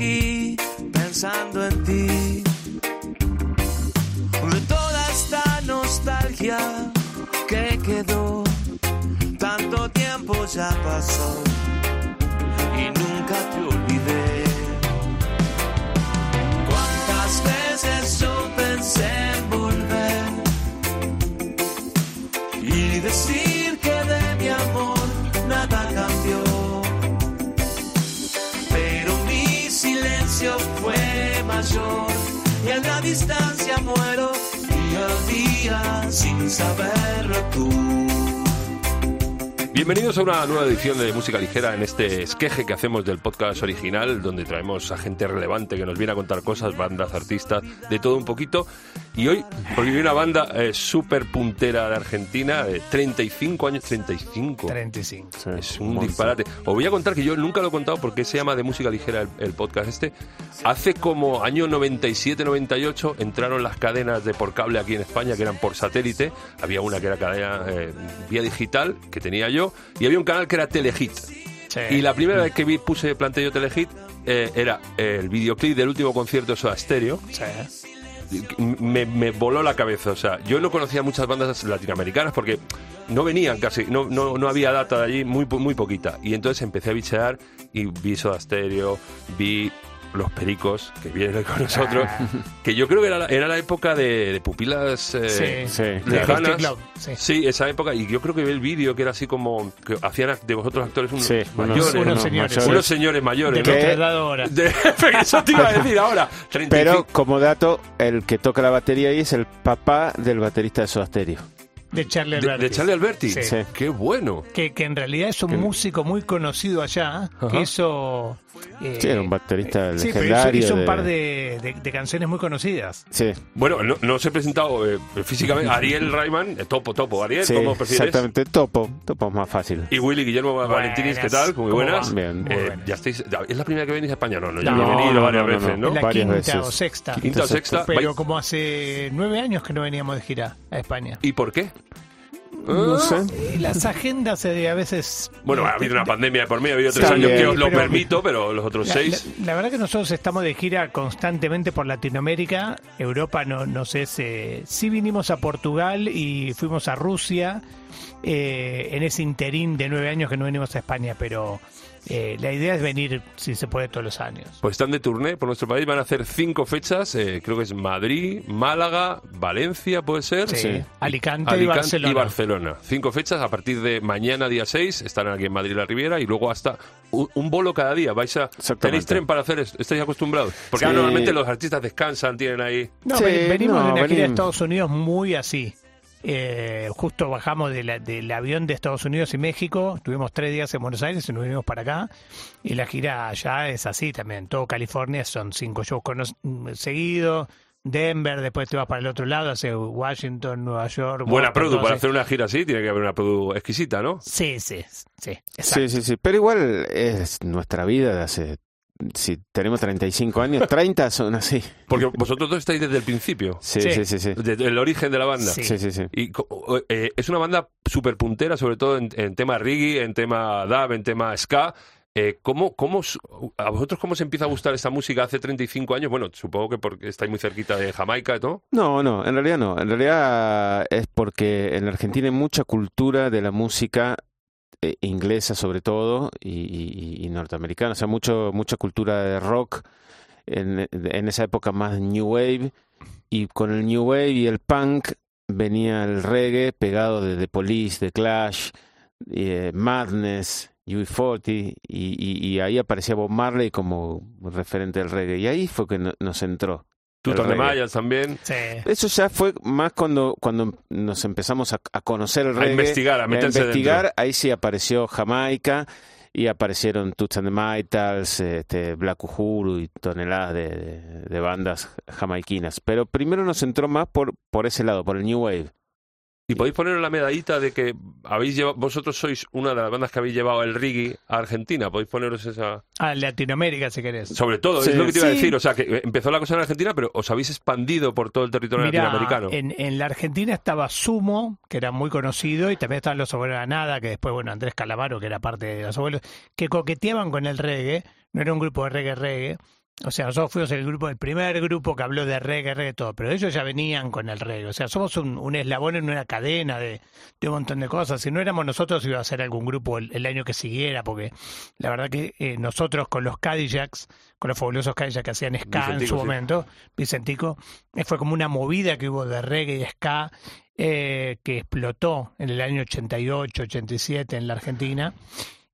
seguí pensando en ti. Bienvenidos a una nueva edición de Música Ligera en este esqueje que hacemos del podcast original, donde traemos a gente relevante que nos viene a contar cosas, bandas, artistas, de todo un poquito. Y hoy, porque viene una banda eh, súper puntera de Argentina, de 35 años, 35. 35. Es un disparate. Os voy a contar que yo nunca lo he contado porque se llama de música ligera el, el podcast este. Hace como año 97-98 entraron las cadenas de por cable aquí en España que eran por satélite. Había una que era cadena eh, vía digital que tenía yo y había un canal que era Telehit. Sí. Y la primera vez que vi puse planteé yo Telehit eh, era el videoclip del último concierto de Soda Stereo Sí. me, me voló la cabeza. O sea, yo no conocía muchas bandas latinoamericanas porque no venían casi, no, no, no había data de allí, muy, muy poquita. Y entonces empecé a bichear y vi Soda Stereo, vi Los Pericos, que vienen con nosotros, que yo creo que era la, era la época de, de pupilas eh, Sí. Sí, De lejanas. Sí. Sí, esa época, y yo creo que vi el vídeo que era así como que hacían de vosotros actores unos Sí, unos- mayores, unos ¿no? señores. unos señores mayores, De ¿no? que- ahora. De- eso te iba a decir ahora. 35. Pero como dato, el que toca la batería ahí es el papá del baterista de Soda Stereo. De Charlie de, Alberti. de Charlie Alberti. Sí. Sí. Qué bueno. Que, que en realidad es un músico muy conocido allá, Ajá. que hizo... eh, Sí, era un baterista Sí, pero hizo, legendario. hizo un de- par de, de- de canciones muy conocidas. Sí, Bueno, no, no os he presentado eh, físicamente. Ariel Rayman, eh, topo, topo. Ariel, sí, ¿cómo prefieres? exactamente. Topo, topo es más fácil. Y Willy Guillermo Valentinis, ¿qué Buenas. tal? Muy ¿Cómo buenas. Bien. Muy Eh, buenas. ya estáis, ya- ¿Es la primera que venís a España? No, no, ya No, he venido no, varias no, veces, ¿no? La Varias quinta veces. o sexta. Quinta o sexta. Pero como hace nueve años que no veníamos de gira a España. ¿Y por qué? No sé. Y las agendas eh, a veces... Bueno, ha habido una pandemia de por medio, ha habido tres años que bien. os lo Pero- permito, pero los otros La, seis... la- la verdad que nosotros estamos de gira constantemente por Latinoamérica. Europa no, no sé, se, sí vinimos a Portugal y fuimos a Rusia eh, en ese interín de nueve años que no venimos a España, pero eh, la idea es venir, si se puede, todos los años. Pues están de turné por nuestro país, van a hacer cinco fechas, eh, creo que es Madrid, Málaga, Valencia, ¿puede ser? Sí. Sí. Alicante, y Alicante Barcelona. y Barcelona. Cinco fechas a partir de mañana, día 6, estarán aquí en Madrid la Riviera y luego hasta un, un bolo cada día. ¿Vais a. ¿Tenéis tren para hacer esto? ¿Estáis acostumbrados? Porque Sí. normalmente los artistas descansan, tienen ahí... No, Sí, ven- venimos no, de una gira de venimos. Estados Unidos muy así. Eh, justo bajamos de la- del avión de Estados Unidos y México, tuvimos tres días en Buenos Aires y nos vinimos para acá. Y la gira allá es así también. Todo California son cinco shows mm, seguidos. Denver, después te vas para el otro lado, hace Washington, Nueva York. Buena Boston, produ, para hacer una gira así tiene que haber una produ exquisita, ¿no? Sí, sí, sí. exacto. Sí, sí, sí. Pero igual es nuestra vida de hace. Si tenemos 35 años, 30 son así. Porque vosotros dos estáis desde el principio, Sí, Sí. sí, sí. sí. desde el origen de la banda. Sí. Sí, sí, sí. Y co- eh, es una banda súper puntera, sobre todo en, en tema reggae, en tema dub, en tema ska. Eh, ¿cómo, cómo, ¿A vosotros cómo se empieza a gustar esta música hace 35 años? Bueno, supongo que porque estáis muy cerquita de Jamaica, ¿no? No, no, en realidad no. En realidad es porque en la Argentina hay mucha cultura de la música eh, inglesa sobre todo y, y- norteamericana. O sea, mucho, mucha cultura de rock en, en esa época más New Wave. Y con el New Wave y el punk venía el reggae pegado de The Police, The Clash, eh, Madness, UB40 y, y, y ahí aparecía Bob Marley como referente del reggae. Y ahí fue que no- nos entró. El de. Mayas también. Sí. Eso ya fue más cuando, cuando nos empezamos a, a conocer el A reggae. investigar, a meterse investigar. dentro. Ahí sí apareció Jamaica y aparecieron Toots and the Maytals, este, Black Uhuru y toneladas de, de- de bandas jamaiquinas. Pero primero nos entró más por, por ese lado, por el New Wave. Y podéis poner la medallita de que habéis llevado, vosotros sois una de las bandas que habéis llevado el reggae a Argentina. Podéis poneros esa. A Latinoamérica, si querés. Sobre todo, Sí. es lo que te iba a decir. O sea, que empezó la cosa en Argentina, pero os habéis expandido por todo el territorio Mirá, latinoamericano. En, en la Argentina estaba Sumo, que era muy conocido, y también estaban los abuelos de la nada, que después, bueno, Andrés Calamaro, que era parte de los abuelos, que coqueteaban con el reggae, no era un grupo de reggae reggae. O sea, nosotros fuimos el grupo, el primer grupo que habló de reggae, reggae, todo, pero ellos ya venían con el reggae. O sea, somos un, un eslabón en una cadena de, de un montón de cosas. Si no éramos nosotros, iba a ser algún grupo el, el año que siguiera, porque la verdad que eh, nosotros con los Cadillacs, con los fabulosos Cadillacs que hacían ska en su sí. momento, Vicentico, eh, fue como una movida que hubo de reggae y ska eh, que explotó en el año 88, 87 en la Argentina.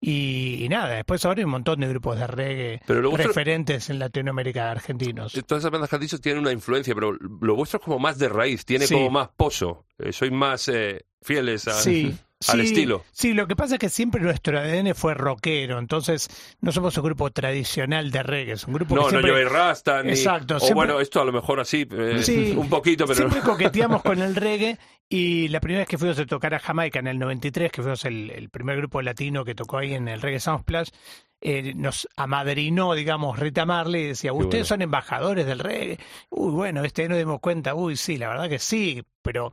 Y, y nada, después ahora hay un montón de grupos de reggae Pero lo vuestro- referentes en Latinoamérica argentinos. Todas esas bandas que has dicho tienen una influencia, pero lo vuestro es como más de raíz, tiene Sí. como más pozo. Eh, sois más eh, fieles a- Sí, al estilo. Sí, lo que pasa es que siempre nuestro ADN fue rockero, entonces no somos un grupo tradicional de reggae, es un grupo No, que siempre... no lleváis rasta, ni... Exacto, o siempre- bueno, esto a lo mejor así, eh, Sí, un poquito, pero... Siempre coqueteamos con el reggae y la primera vez que fuimos a tocar a Jamaica en el 93, que fuimos el, el primer grupo latino que tocó ahí en el Reggae Soundsplash, eh, nos amadrinó, digamos, Rita Marley y decía, ustedes bueno. son embajadores del reggae. Uy, bueno, este nos dimos cuenta, uy, sí, la verdad que sí, pero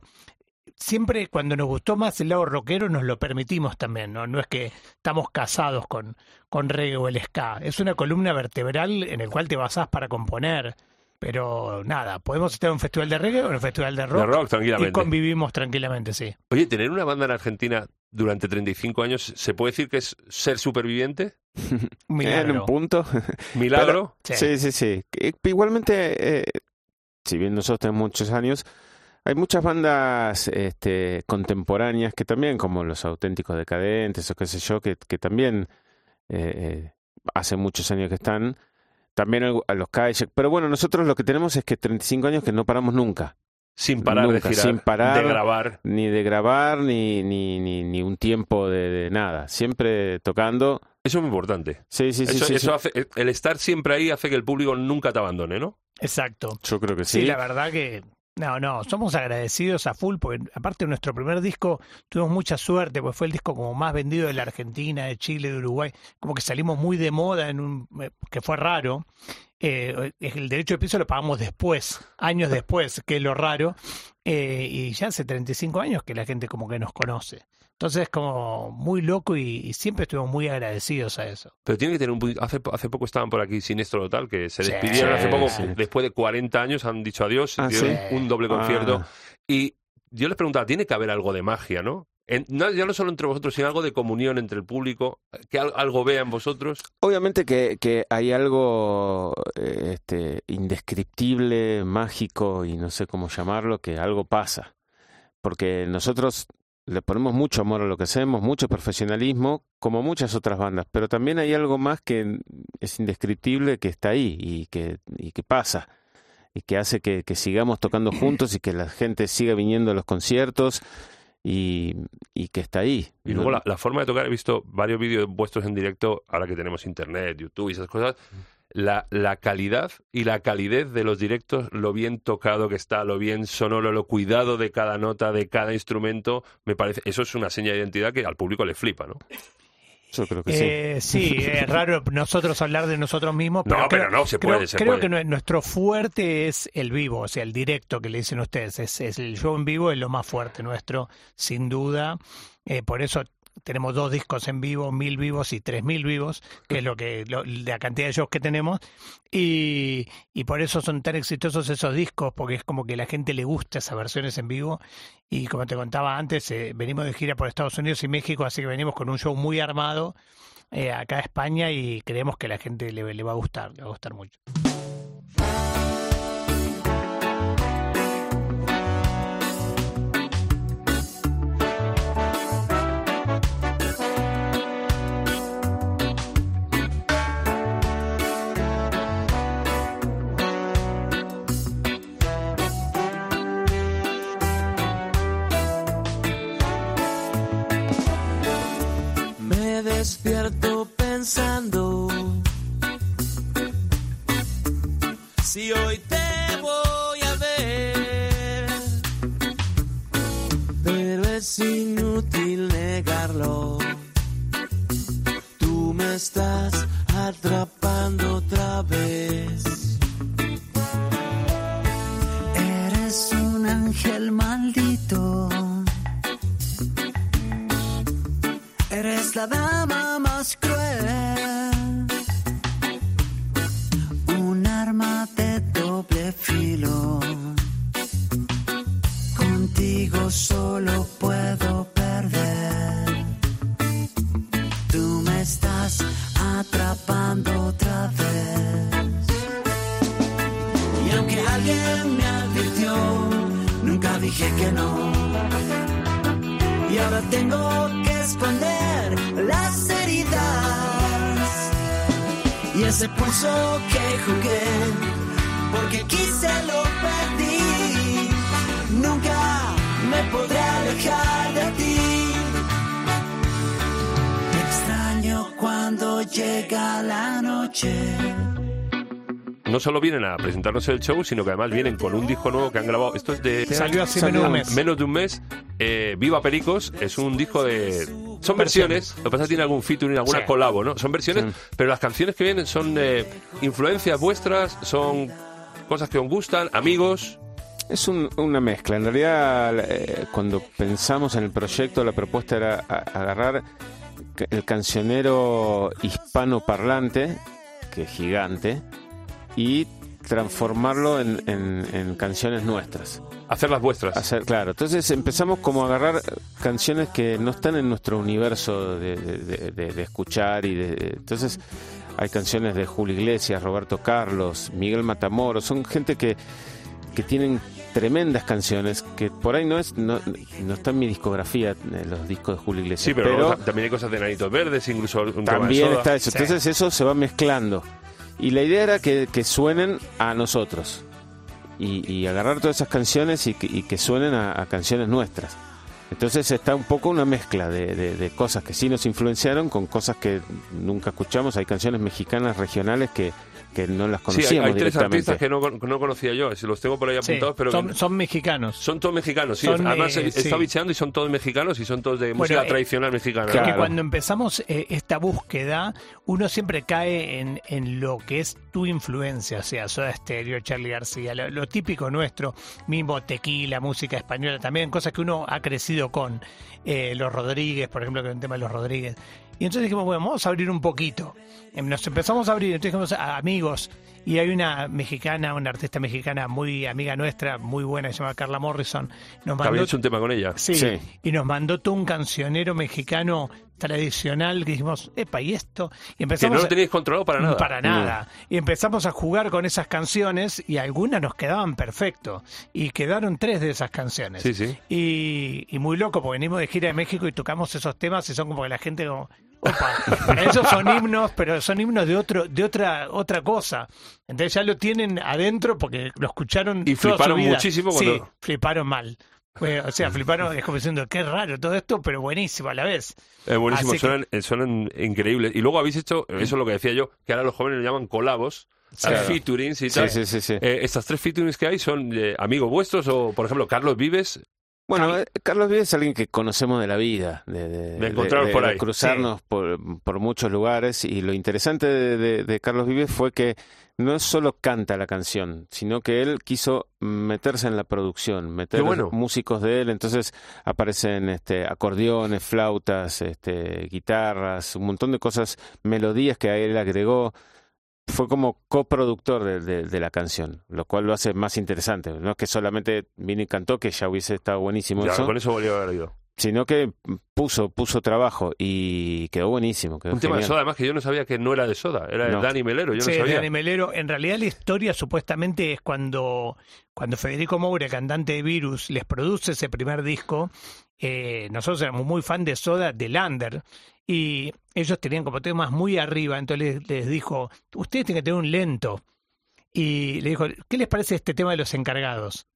siempre cuando nos gustó más el lado rockero nos lo permitimos también, ¿no? No es que estamos casados con, con reggae o el ska, es una columna vertebral en el cual te basás para componer. Pero nada, podemos estar en un festival de reggae o en un festival de rock. De rock, y tranquilamente. convivimos tranquilamente, sí. Oye, tener una banda en Argentina durante 35 años, ¿se puede decir que es ser superviviente? Un En milagro. un punto. ¿Milagro? Sí. Sí, sí, sí. Igualmente, eh, si bien nosotros tenemos muchos años, hay muchas bandas este, contemporáneas que también, como los auténticos decadentes o qué sé yo, que, que también eh, eh, hace muchos años que están. También a los Kayak. Pero bueno, nosotros lo que tenemos es que 35 años que no paramos nunca. Sin parar Nunca, de girar, sin parar. de grabar. Ni de grabar, ni, ni, ni, ni un tiempo de, de nada. Siempre tocando. Eso es muy importante. Sí, sí, sí. eso, sí, eso sí. hace, el estar siempre ahí hace que el público nunca te abandone, ¿no? Exacto. Yo creo que Sí, sí. la verdad que no, no, somos agradecidos a full porque aparte de nuestro primer disco tuvimos mucha suerte, pues fue el disco como más vendido de la Argentina, de Chile, de Uruguay, como que salimos muy de moda en un eh, que fue raro. Eh, el derecho de piso lo pagamos después, años después, que es lo raro, eh, y ya hace 35 años que la gente como que nos conoce. Entonces es como muy loco y, y siempre estuvimos muy agradecidos a eso. Pero tiene que tener un hace, hace poco estaban por aquí Sinestro Total, que se Sí, despidieron hace poco, sí. después de 40 años, han dicho adiós, Ah, dieron sí. un doble concierto. Ah. Y yo les preguntaba, tiene que haber algo de magia, ¿no? En- no ya no solo entre vosotros, sino algo de comunión entre el público, que al- algo vean vosotros. Obviamente que, que hay algo eh, este, indescriptible, mágico y no sé cómo llamarlo, que algo pasa. Porque nosotros le ponemos mucho amor a lo que hacemos, mucho profesionalismo, como muchas otras bandas, pero también hay algo más que es indescriptible que está ahí y que, y que pasa y que hace que, que sigamos tocando juntos y que la gente siga viniendo a los conciertos y, y que está ahí. Y luego la, la forma de tocar, he visto varios vídeos vuestros en directo, ahora que tenemos internet, YouTube y esas cosas. La, la calidad y la calidez de los directos, lo bien tocado que está, lo bien sonoro, lo cuidado de cada nota, de cada instrumento, me parece, eso es una seña de identidad que al público le flipa, ¿no? Yo creo que sí. Eh, sí, es raro nosotros hablar de nosotros mismos, pero, No, pero creo, no, se creo- puede, se creo puede. que nue- nuestro fuerte es el vivo, o sea, el directo que le dicen ustedes, es, es el show en vivo es lo más fuerte nuestro, sin duda. Eh, por eso tenemos dos discos en vivo, mil vivos y tres mil vivos, que es lo que lo- la cantidad de shows que tenemos, y, y por eso son tan exitosos esos discos, porque es como que la gente le gusta esas versiones en vivo, y como te contaba antes, eh, venimos de gira por Estados Unidos y México, así que venimos con un show muy armado eh, acá a España y creemos que la gente le va a gustar, le va a gustar mucho. Eres la dama más cruel. Solo vienen a presentarnos el show, sino que además vienen con un disco nuevo que han grabado. Esto es de Salió hace Salió menos de un mes. menos de un mes. Eh, Viva Pericos es un disco de. Son versiones, lo que pasa es que tiene algún featuring, alguna Sí. colabo, ¿no? Son versiones, pero las canciones que vienen son eh, influencias vuestras, son cosas que os gustan, amigos. Es un- una mezcla. En realidad, eh, cuando pensamos en el proyecto, la propuesta era a- agarrar el cancionero hispano parlante, que es gigante, y transformarlo en, en- en canciones nuestras. Hacer las vuestras. Hacer, claro, entonces empezamos como a agarrar canciones que no están en nuestro universo de, de- de- de- de escuchar y de, entonces hay canciones de Julio Iglesias, Roberto Carlos, Miguel Matamoros, son gente que, que tienen tremendas canciones que por ahí no es no, no está en mi discografía eh, los discos de Julio Iglesias, Sí, pero, también hay cosas de Nanitos Verdes, incluso un tema de también soda. está eso. Sí. Entonces eso se va mezclando. Y la idea era que, que suenen a nosotros. Y, y agarrar todas esas canciones y que, suenen a, canciones nuestras. Entonces está un poco una mezcla de- de cosas que sí nos influenciaron con cosas que nunca escuchamos. Hay canciones mexicanas regionales que, que no las Sí, hay, conocíamos hay tres artistas que no, no conocía yo, los tengo por ahí Sí, apuntados, pero son, que- son mexicanos. son todos mexicanos. Sí, son, además eh, he, he sí. bicheando y son todos mexicanos y son todos de música eh, tradicional mexicana. claro. que cuando empezamos eh, esta búsqueda, uno siempre cae en, en lo que es tu influencia, o sea, Soda Stereo, Charlie García, lo, lo típico nuestro, mismo tequila, música española, también cosas que uno ha crecido con eh, los Rodríguez, por ejemplo, que es un tema de los Rodríguez. Y entonces dijimos, bueno, vamos a abrir un poquito. Eh, Nos empezamos a abrir, entonces dijimos, a amigos. Y hay una mexicana, una artista mexicana muy amiga nuestra, muy buena, que se llama Carla Morrison. Nos Que había mandó hecho un tema con ella. Sí, Sí. y nos mandó todo un cancionero mexicano tradicional que dijimos, epa, ¿y esto? Y Que empezamos no lo tenéis controlado para nada. Para nada. Y empezamos a jugar con esas canciones y algunas nos quedaban perfecto. Y quedaron tres de esas canciones. Sí, sí. Y, y muy loco, porque venimos de gira de México y tocamos esos temas y son como que la gente como, opa, ellos son himnos, pero son himnos de otro, de otra, otra cosa. Entonces ya lo tienen adentro porque lo escucharon Y toda su fliparon vida. muchísimo Sí, cuando- fliparon mal. Fue- o sea, fliparon, es como diciendo, qué raro todo esto, pero buenísimo a la vez. Eh, buenísimo, Así suenan, suenan increíbles. Y luego habéis hecho, eso es lo que decía yo, que ahora los jóvenes lo llaman colabos, Claro. featurings y Sí, tal. sí, sí, sí. Eh, ¿Estas tres featurings que hay son eh, amigos vuestros o, por ejemplo, Carlos Vives? Bueno, eh, Carlos Vives es alguien que conocemos de la vida, de, de- De encontrarnos por ahí. cruzarnos por, por muchos lugares. Y lo interesante de, de- de Carlos Vives fue que no solo canta la canción, sino que él quiso meterse en la producción, meter bueno. músicos de él. Entonces aparecen este, acordeones, flautas, este, guitarras, un montón de cosas, melodías que a él agregó. Fue como coproductor de, de- de la canción, lo cual lo hace más interesante. No es que solamente vino y cantó, que ya hubiese estado buenísimo Ya, eso, con eso volvió a haber ido. Sino que puso puso trabajo y quedó buenísimo. Quedó Un tema de soda, además, que yo no sabía que no era de soda, era de No. Dani Melero, yo no Sí, sabía. Dani Melero. En realidad la historia supuestamente es cuando, cuando Federico Moura, cantante de Virus, les produce ese primer disco. eh, nosotros éramos muy fan de Soda, de Lander, y ellos tenían como temas muy arriba, entonces les, les dijo, ustedes tienen que tener un lento. Y le dijo, ¿qué les parece este tema de los encargados?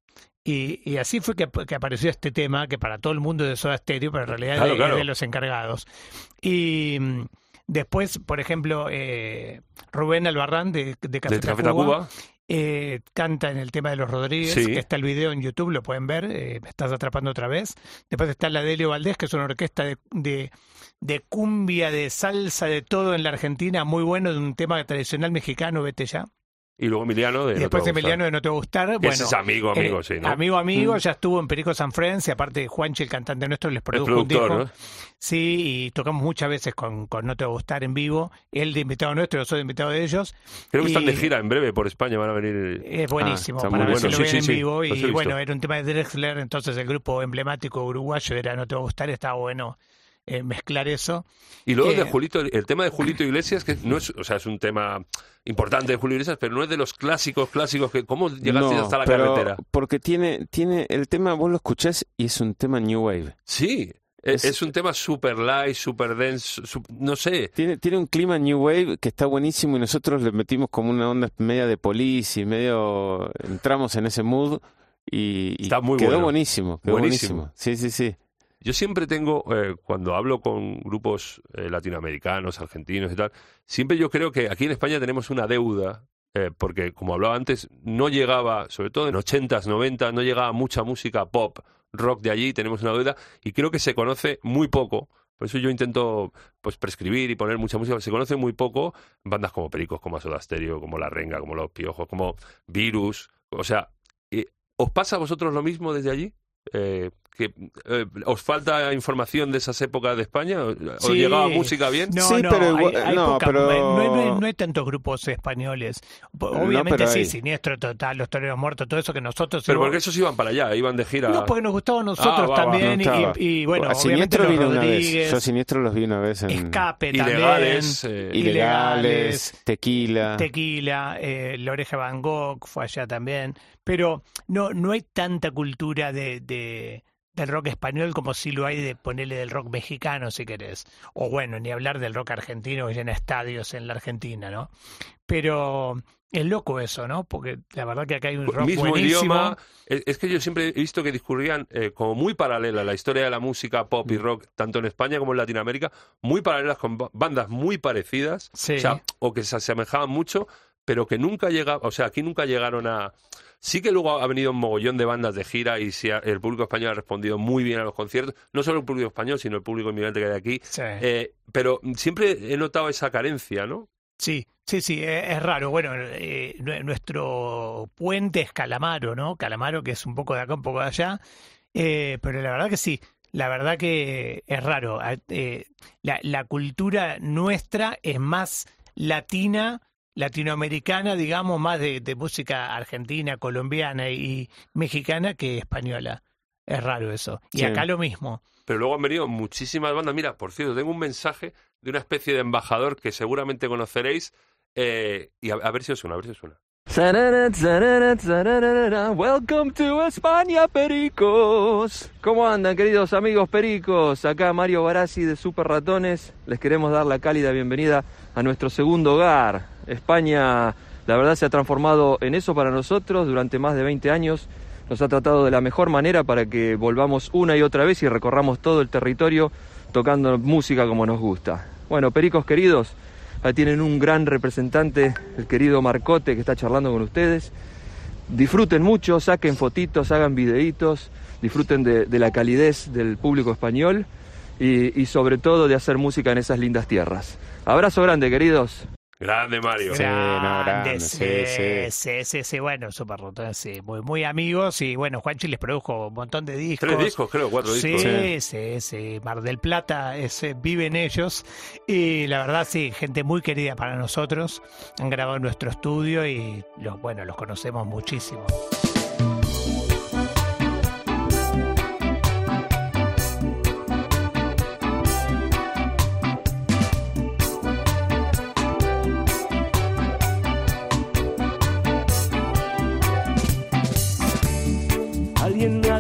Y, y así fue que, que apareció este tema, que para todo el mundo es de Soda Stereo, pero en realidad Claro, es de- claro. es de los encargados. Y mm, después, por ejemplo, eh, Rubén Albarrán de, de Café, Tacuba. eh, canta en el tema de los Rodríguez, Sí. que está el video en YouTube, lo pueden ver, eh, me estás atrapando otra vez. Después está la de Elio Valdés, que es una orquesta de, de, de cumbia, de salsa, de todo en la Argentina, muy bueno, de un tema tradicional mexicano, vete ya. Y luego Emiliano de Y No después te va a Emiliano de No Te Va a Gustar. Bueno, Ese es amigo, amigo, eh, sí, ¿no? Amigo, amigo, Mm. ya estuvo en Perico San Friends y aparte Juanchi, el cantante nuestro, les El produjo un productor, disco. ¿no? Sí, y tocamos muchas veces con, con No Te Va a Gustar en vivo. Él de invitado nuestro, yo soy de invitado de ellos. Creo que están de gira en breve por España, van a venir. Es buenísimo, Ah, está para ver si bueno. lo Sí, ven sí, en sí, vivo. Y bueno, era un tema de Drexler, entonces el grupo emblemático uruguayo era No Te Va a Gustar, estaba bueno eh, mezclar eso. Y luego de Julito, el tema de Julito Iglesias, que no es, o sea, es un tema importante de Julio Iglesias, pero no es de los clásicos, clásicos que, ¿cómo llegaste No, hasta la pero carretera? Porque tiene, tiene, el tema vos lo escuchás y es un tema New Wave. Sí, es, Es- es un tema super light, super dense, su- no sé. Tiene, tiene un clima New Wave que está buenísimo y nosotros le metimos como una onda media de police y medio entramos en ese mood y, y Está muy quedó bueno. buenísimo, quedó Buenísimo. buenísimo. Sí, sí, sí. Yo siempre tengo, eh, cuando hablo con grupos eh, latinoamericanos, argentinos y tal, siempre yo creo que aquí en España tenemos una deuda, eh, porque como hablaba antes, no llegaba, sobre todo en 80s, 90, no llegaba mucha música pop, rock de allí, tenemos una deuda, y creo que se conoce muy poco. Por eso yo intento pues prescribir y poner mucha música. Se conoce muy poco bandas como Pericos, como Soda Stereo, como La Renga, como Los Piojos, como Virus. O sea, ¿os pasa a vosotros lo mismo desde allí? Que eh, ¿Os falta información de esas épocas de España? ¿Os Sí. llegaba música bien? No, Sí, no, pero igual- hay, hay no, poca- pero- no, hay- no hay, no hay tantos grupos españoles. Obviamente sí, hay. Siniestro Total, Los Toreros Muertos, todo eso que nosotros... Pero íbamos- porque esos iban para allá, iban de gira. No, porque nos gustaba a nosotros Ah, va, va, también y- estaba. y, y bueno, a obviamente Siniestro los vino una vez. Rodríguez, Yo Siniestro los vi una vez en Escape Ilegales. también, eh, Ilegales, Tequila. Tequila, eh, La Oreja Van Gogh fue allá también, pero no, no hay tanta cultura de, de- del rock español como si lo hay de ponerle del rock mexicano, si querés. O bueno, ni hablar del rock argentino que llena estadios en la Argentina, ¿no? Pero es loco eso, ¿no? Porque la verdad que acá hay un rock mismo buenísimo. idioma. Es, que yo siempre he visto que discurrían eh, como muy paralela la historia de la música pop Mm. y rock, tanto en España como en Latinoamérica, muy paralelas con ba- bandas muy parecidas, Sí. o, sea, o que se asemejaban mucho, pero que nunca llegaban, o sea, aquí nunca llegaron a... Sí que luego ha venido un mogollón de bandas de gira y el público español ha respondido muy bien a los conciertos, no solo el público español, sino el público inmigrante que hay aquí. Sí. Eh, pero siempre he notado esa carencia, ¿no? Sí, sí, sí, e- es raro. Bueno, eh, nue- nuestro puente es Calamaro, ¿no? Calamaro, que es un poco de acá, un poco de allá. Eh, pero la verdad que sí, la verdad que es raro. Eh, la cultura nuestra es más latina, latinoamericana, digamos, más de, de música argentina, colombiana y mexicana que española. Es raro eso. Y Sí. acá lo mismo. Pero luego han venido muchísimas bandas. Mira, por cierto, tengo un mensaje de una especie de embajador que seguramente conoceréis. eh, y a, a ver si os suena, a ver si os suena. Welcome to España, pericos. ¿Cómo andan, queridos amigos pericos? Acá Mario Barassi de Super Ratones. Les queremos dar la cálida bienvenida a nuestro segundo hogar. España, la verdad, se ha transformado en eso para nosotros durante más de 20 años. Nos ha tratado de la mejor manera para que volvamos una y otra vez y recorramos todo el territorio tocando música como nos gusta. Bueno, pericos queridos, Ahí tienen un gran representante, el querido Marcote, que está charlando con ustedes. Disfruten mucho, saquen fotitos, hagan videitos, disfruten de, la calidez del público español y sobre todo de hacer música en esas lindas tierras. Abrazo grande, queridos. Grande Mario. Sí, no, Grandes, grande, sí, sí, sí, sí, sí, bueno, super sí, muy, muy amigos y bueno, Juanchi les produjo un montón de discos. Tres discos, creo, cuatro Sí, discos. sí, sí, Mar del Plata, ese, viven ellos y la verdad sí, gente muy querida para nosotros, han grabado en nuestro estudio y los, bueno, los conocemos muchísimo.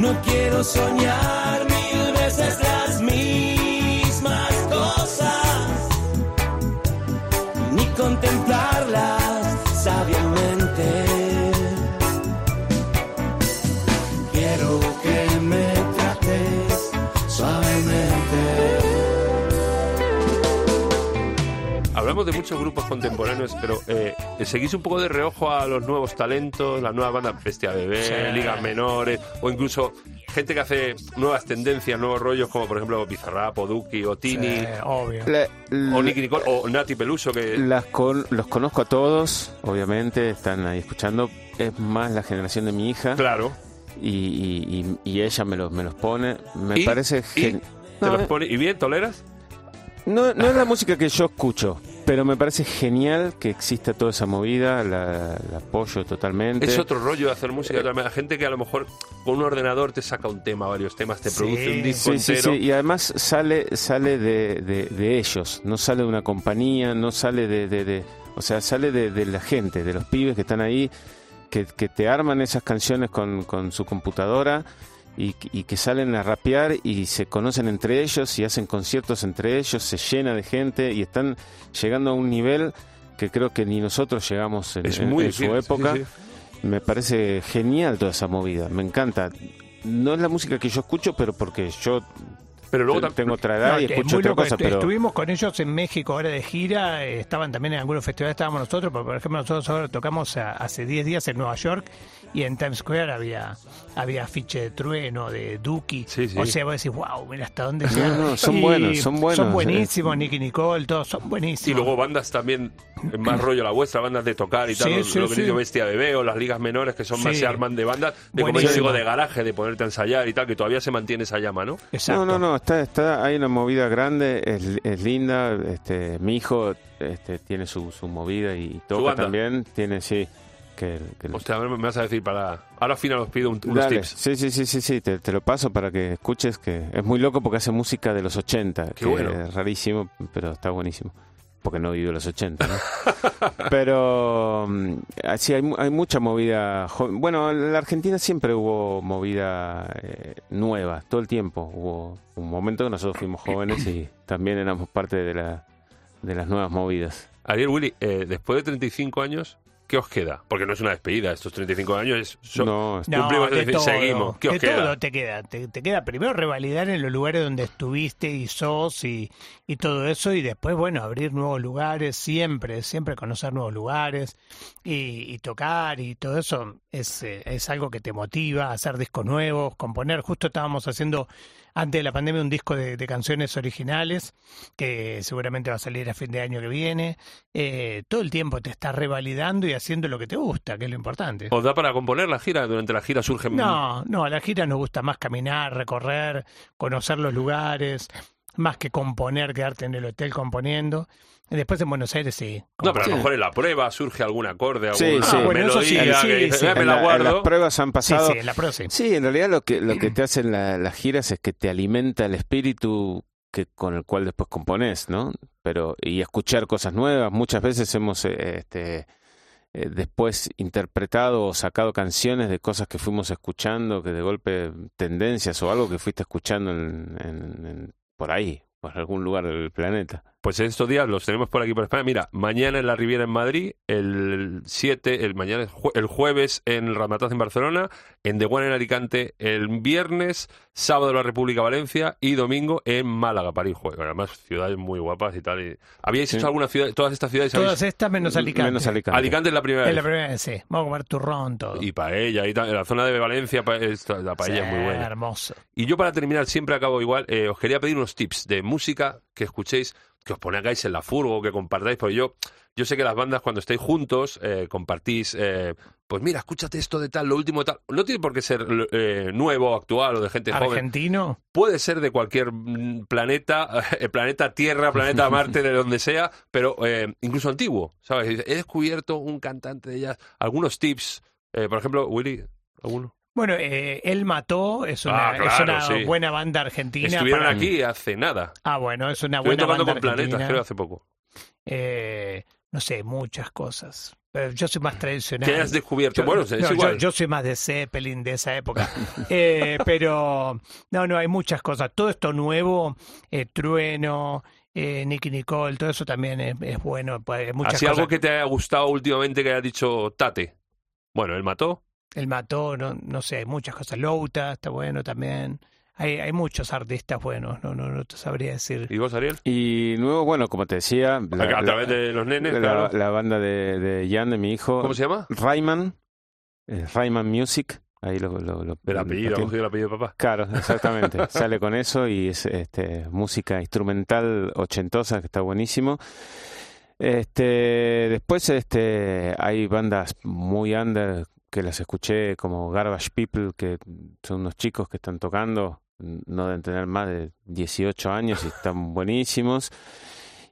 No quiero soñar mil veces las mismas cosas, ni contemplarlas Hablamos de muchos grupos contemporáneos, pero eh, ¿seguís un poco de reojo a los nuevos talentos, las nuevas bandas Bestia Bebé, Sí. ligas menores, o incluso gente que hace nuevas tendencias, nuevos rollos, como por ejemplo Bizarrap, o Duki, o Tini, Eh, obvio. La- o la- Nicky Nicole, o Nati Peluso, que... Las con- los conozco a todos, obviamente, están ahí escuchando. Es más la generación de mi hija Claro. y, y- y- y ella me los, me los pone. Me ¿Y? parece ¿Y? ¿Te No, los eh, pone? ¿Y bien, toleras? no, no es la música que yo escucho, pero me parece genial que exista toda esa movida, la, la apoyo totalmente. Es otro rollo de hacer música también. La gente que a lo mejor con un ordenador te saca un tema, varios temas, te Sí, produce un disco Sí, sí, entero. y además sale sale de, de- de ellos, no sale de una compañía, no sale de, de- de- o sea, sale de, de la gente, de los pibes que están ahí, que, que te arman esas canciones con, con su computadora y, y que salen a rapear y se conocen entre ellos y hacen conciertos entre ellos, se llena de gente y están llegando a un nivel que creo que ni nosotros llegamos en, Es muy en su sí, época. sí. Me parece genial toda esa movida, me encanta. No es la música que yo escucho, pero porque yo Pero luego tengo otra edad No, y es escucho otra loco. cosa, Est- pero Estuvimos con ellos en México ahora de gira, estaban también en algunos festivales, estábamos nosotros, pero por ejemplo nosotros ahora tocamos a- hace 10 días en Nueva York y en Times Square había había afiche de Trueno, de Duki, Sí, sí. o sea, vos decís, wow, mira hasta dónde No, llegaron". no, son Y buenos, son buenos, Son eh. buenísimos, Nicky Nicole, todos son buenísimos. Y luego bandas también, más rollo la vuestra, bandas de tocar y tal, Sí, lo- sí, lo que sí. digo Bestia Bebé o las ligas menores que son más se arman de bandas, de como yo Buenísimo. digo, de garaje, de ponerte a ensayar y tal, que todavía se mantiene esa llama, ¿no? Exacto. no, no, no, está, está, hay una movida grande, es, es linda, este, mi hijo este, tiene su, su movida y toca también, tiene, sí, que, que- Hostia, ahora me vas a decir para... Ahora al final os pido un- unos Dale, tips. sí, sí, sí, sí, sí, te, te lo paso para que escuches, que es muy loco porque hace música de los 80, Qué que bueno. es rarísimo, pero está buenísimo. Porque no vivió los 80, ¿no? Pero mm, así hay, mu- hay mucha movida. Bueno, en la Argentina siempre hubo movida eh, nueva, todo el tiempo. Hubo un momento que nosotros fuimos jóvenes y también éramos parte de, la, de las nuevas movidas. Ariel Willy, eh, después de 35 años, ¿qué os queda? Porque no es una despedida, estos 35 años es... son- No, No, Cumplimos, de decir, todo, seguimos. ¿Qué os de queda? todo te queda. Te, te queda primero revalidar en los lugares donde estuviste y sos y, y todo eso y después, bueno, abrir nuevos lugares, siempre, siempre conocer nuevos lugares y, y tocar y todo eso es, eh, es algo que te motiva, hacer discos nuevos, componer. Justo estábamos haciendo antes de la pandemia un disco de, de canciones originales que seguramente va a salir a fin de año que viene. Eh, todo el tiempo te estás revalidando y haciendo lo que te gusta, que es lo importante. ¿Os da para componer la gira? Durante la gira surgen... No, no, a la gira nos gusta más caminar, recorrer, conocer los lugares, más que componer, quedarte en el hotel componiendo. Y después en Buenos Aires sí. No, pero a lo mejor en la prueba surge algún acorde, Sí, alguna sí. Ah, bueno, sí, melodía sí, que dices, sí. "Ah, me En la las pruebas han pasado sí, en la pro sí. Sí, en realidad lo que, lo que te hacen la- las giras es que te alimenta el espíritu que con el cual después compones, ¿no? Pero y escuchar cosas nuevas. Muchas veces hemos eh, este, eh, después interpretado o sacado canciones de cosas que fuimos escuchando, que de golpe tendencias o algo que fuiste escuchando en, en- en- por ahí, por algún lugar del planeta. Pues en estos días los tenemos por aquí por España. Mira, mañana en la Riviera en Madrid, el 7, el mañana jue- el jueves en el Ramataz en Barcelona, en The One en Alicante el viernes, sábado en la República Valencia y domingo en Málaga, París. Joder, además ciudades muy guapas y tal. y- ¿Habíais Sí. hecho alguna ciudad, todas estas ciudades? Todas habéis- estas menos Alicante. Menos Alicante. Alicante es la primera Es la vez. primera vez, sí. Vamos a comer turrón, todo. Y paella y tal. En la zona de Valencia pa- la paella Sí, es muy buena. Hermoso. Y yo para terminar siempre acabo igual, eh, os quería pedir unos tips de música que escuchéis, que os pongáis en la furgo, que compartáis, porque yo, yo sé que las bandas cuando estáis juntos eh, compartís, eh, pues mira, escúchate esto de tal, lo último de tal. No tiene por qué ser eh, nuevo, actual o de gente joven. Argentino. Puede ser de cualquier mm, planeta, eh, planeta Tierra, planeta Marte, de donde sea, pero eh, incluso antiguo, ¿sabes? He descubierto un cantante de jazz, algunos tips, eh, por ejemplo, Willy, ¿alguno? Bueno, eh, Él Mató es una, Ah, es claro, una sí. buena banda argentina. Estuvieron para- aquí hace nada. Ah, bueno, es una Estuvieron buena tocando banda con Planetas, creo, hace poco. Eh, no sé, muchas cosas. Pero yo soy más tradicional. ¿Qué has descubierto? Yo- bueno, es no, yo- igual. Yo, soy más de Zeppelin de esa época. Eh, pero no, no, hay muchas cosas. Todo esto nuevo, eh, Trueno, eh, Nicky Nicole, todo eso también es, es bueno. pues, hay muchas Así cosas. algo que te haya gustado últimamente que haya dicho Tate. Bueno, él mató. El Mató, no, no sé, hay muchas cosas. Louta está bueno también. Hay, hay muchos artistas buenos, no, no, no te sabría decir. ¿Y vos, Ariel? Y nuevo, bueno, como te decía, la, a la- través de los nenes, la- claro. la banda de, de Jan, de mi hijo, ¿Cómo se llama? Rayman, eh, Rayman Music, ahí lo... lo, lo- Del lo- apellido, cogido el apellido de papá. Claro, exactamente. Sale con eso y es este, música instrumental ochentosa que está buenísimo. Este, después este, hay bandas muy under que las escuché como Garbage People, que son unos chicos que están tocando, no deben tener más de 18 años y están buenísimos.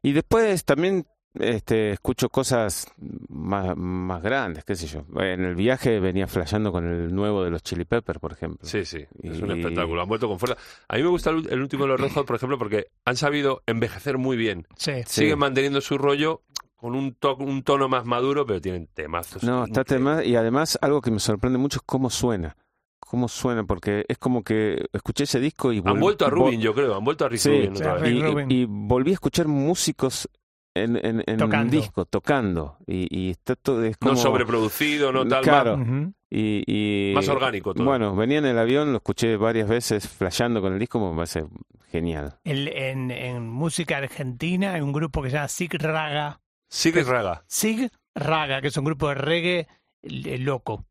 Y después también este, escucho cosas más, más grandes, qué sé yo. En el viaje venía flasheando con el nuevo de los Chili Peppers, por ejemplo. Sí, sí, es un espectáculo. Han vuelto con fuerza. A mí me gusta el, el último de los Red Hot, por ejemplo, porque han sabido envejecer muy bien. Sí. Sí. Siguen manteniendo su rollo con un, to- un tono más maduro, pero tienen temazos. No, está tema y además algo que me sorprende mucho es cómo suena. Cómo suena, porque es como que escuché ese disco y Han vuelto a Rubin, yo creo. Han vuelto a Rick Sí, Rubin sí, otra vez. Y, Rubin. y volví a escuchar músicos en, en, en Tocando. disco, tocando. Y, y está todo, es como, No sobreproducido, no tal. Claro. Más, y, y- más orgánico todo. Bueno, venía en el avión, lo escuché varias veces flasheando con el disco, me parece genial. El- en, en música argentina hay un grupo que se llama Sig Raga. Sigue Raga. Sig Raga, que es un grupo de reggae loco.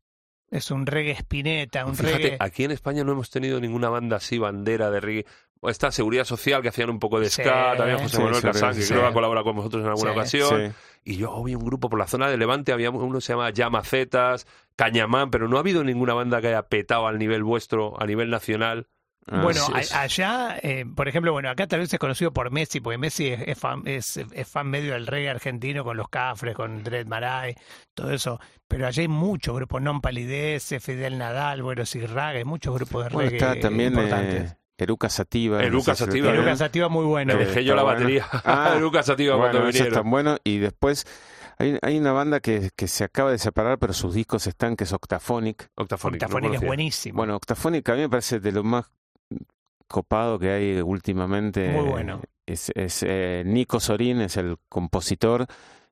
Es un reggae espineta, un Fíjate, reggae. aquí en España no hemos tenido ninguna banda así, bandera de reggae. Esta Seguridad Social que hacían un poco de Sí. ska, también José Sí, Manuel sí, Casán, que sí. creo que ha colaborado con vosotros en alguna Sí. ocasión. Sí. Y yo vi un grupo por la zona de Levante, había uno que se llama Llamacetas, Cañamán, pero no ha habido ninguna banda que haya petado al nivel vuestro, a nivel nacional. Ah, Bueno, a- allá, eh, por ejemplo, bueno, acá tal vez es conocido por Messi, porque Messi es, es fan, es, es fan medio del reggae argentino con los Cafres, con Dred Maray, todo eso. Pero allá hay muchos grupos, Non Palidece, Fidel Nadal, bueno, Raga, hay muchos grupos de Bueno, reggae está también importantes. eh, Eruca Sativa. Eruca Sativa. Eruca Sativa muy bueno. Le Eh, dejé yo la bueno. batería Ah, a Lucas Sativa Bueno, cuando eso es vinieron. tan bueno. Y después hay, hay una banda que, que se acaba de separar, pero sus discos están, que es Octaphonic. Octafónica. no Octafónica es buenísimo. Bueno, Octaphonic a mí me parece de lo más copado que hay últimamente. Muy bueno. Es, es, eh, Nico Sorín es el compositor.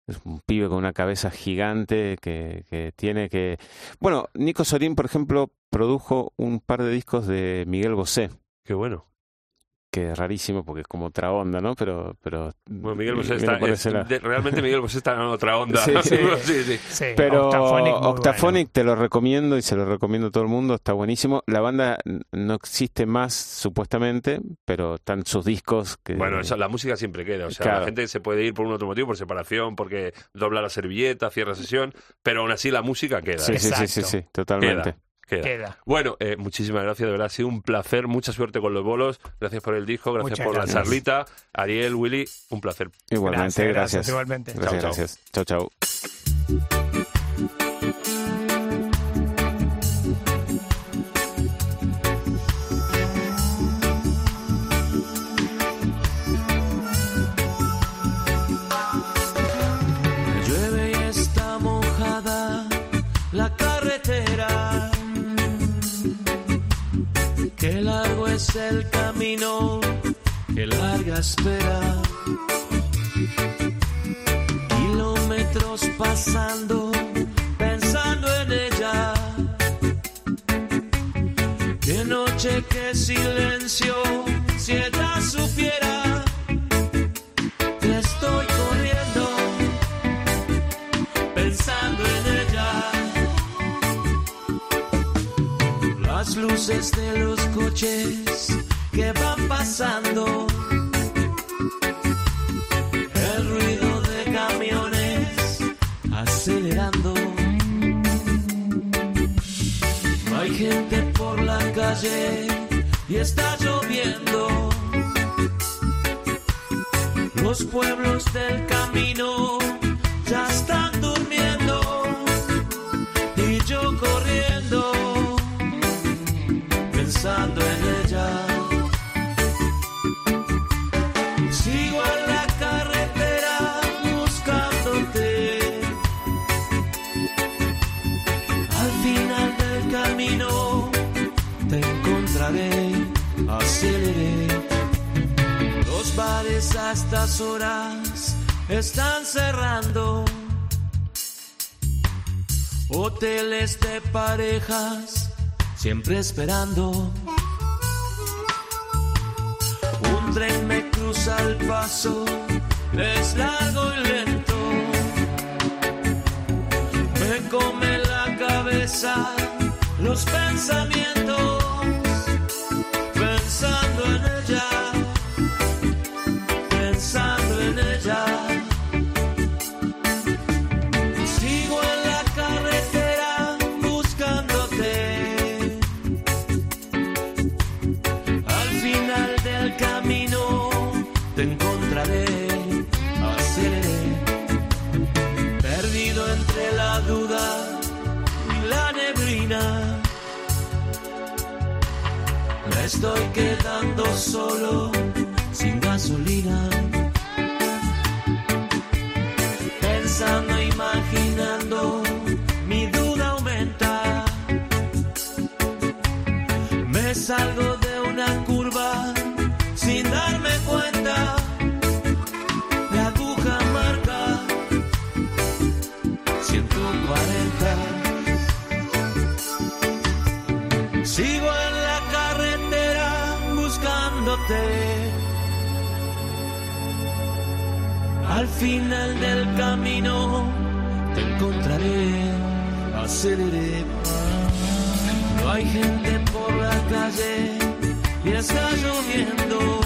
Es un pibe con una cabeza gigante que, que tiene que... Bueno, Nico Sorín, por ejemplo, produjo un par de discos de Miguel Bosé, Qué bueno. Que es rarísimo porque es como otra onda, ¿no? Pero... pero Bueno, Miguel Bosé está, es- de- realmente Miguel Bosé está en otra onda. Sí, sí. sí, sí. Sí, Pero Octaphonic Octaphonic te lo recomiendo y se lo recomiendo a todo el mundo, está buenísimo. La banda no existe más supuestamente, pero están sus discos que Bueno, la música siempre queda. O sea, Claro. la gente se puede ir por un otro motivo, por separación, porque dobla la servilleta, cierra sesión, pero aún así la música queda. Sí, ¿eh? sí, sí, sí, totalmente. Queda. Queda. Bueno, eh, muchísimas gracias, de verdad, ha sido un placer, mucha suerte con los bolos, gracias por el disco, gracias Muchas por gracias. la charlita, Ariel, Willy, un placer. Igualmente, Gracias, gracias. igualmente. Gracias, Chao, chao. gracias. Chau, chau. Llueve y está mojada la carretera. Es el camino, qué larga espera. Kilómetros pasando, pensando en ella. Qué noche, qué silencio, si ella supiera. Te estoy corriendo pensando en ella. Las luces de los coches que van pasando. El ruido de camiones acelerando. Hay gente por la calle y está lloviendo. Los pueblos del camino ya están estas horas están cerrando. Hoteles de parejas siempre esperando. Un tren me cruza el paso, es largo y lento. Me come la cabeza los pensamientos, estoy quedando solo, sin gasolina. Final del camino te encontraré, aceleré. No hay gente por la calle y está lloviendo.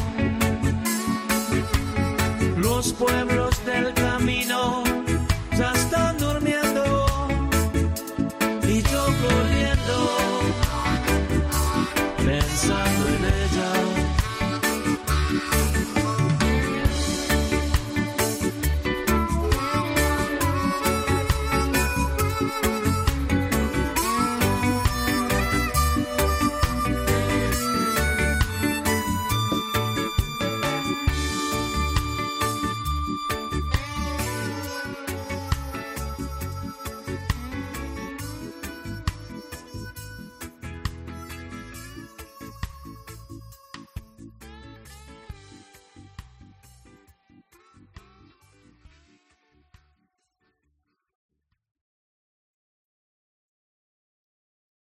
Los pueblos